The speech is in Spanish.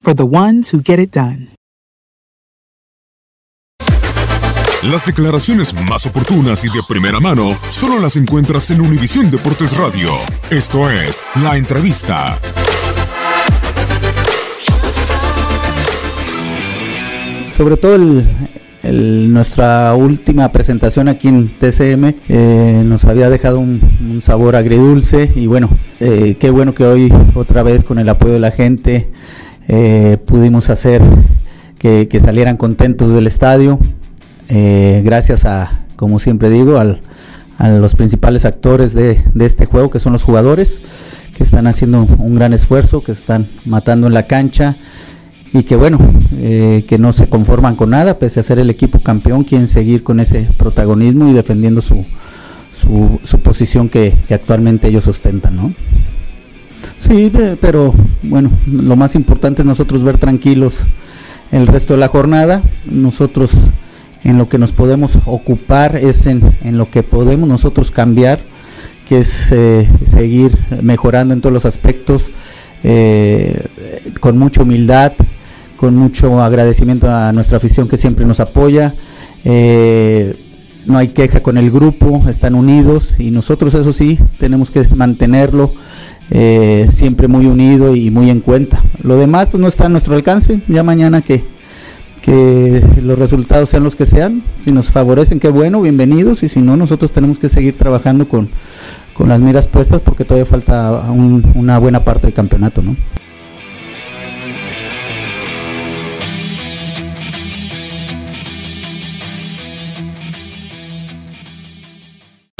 for the ones who get it done. Las declaraciones más oportunas y de primera mano solo las encuentras en Univisión Deportes Radio. Esto es La Entrevista. Sobre todo el, el- nuestra última presentación aquí en TCM eh, nos había dejado un, un sabor agridulce y bueno, eh, qué bueno que hoy otra vez con el apoyo de la gente eh, pudimos hacer que, salieran contentos del estadio. Eh, gracias a, como siempre digo, al- a los principales actores de, de este juego, que son los jugadores, que están haciendo un gran esfuerzo, que están matando en la cancha y que bueno, eh, que no se conforman con nada, pese a ser el equipo campeón, quieren seguir con ese protagonismo y defendiendo su, su, posición que, que actualmente ellos ostentan, ¿no? Sí, pe- pero bueno, lo más importante es nosotros ver tranquilos el resto de la jornada. Nosotros en lo que nos podemos ocupar es en, en lo que podemos nosotros cambiar, que es eh, seguir mejorando en todos los aspectos, eh, con mucha humildad, con mucho agradecimiento a nuestra afición que siempre nos apoya. eh, no hay queja con el grupo, están unidos y nosotros eso sí tenemos que mantenerlo eh, siempre muy unido y muy en cuenta. Lo demás pues no está a nuestro alcance, ya mañana que, que los resultados sean los que sean, si nos favorecen qué bueno, bienvenidos y si no nosotros tenemos que seguir trabajando con, con las miras puestas porque todavía falta un- una buena parte del campeonato, ¿no?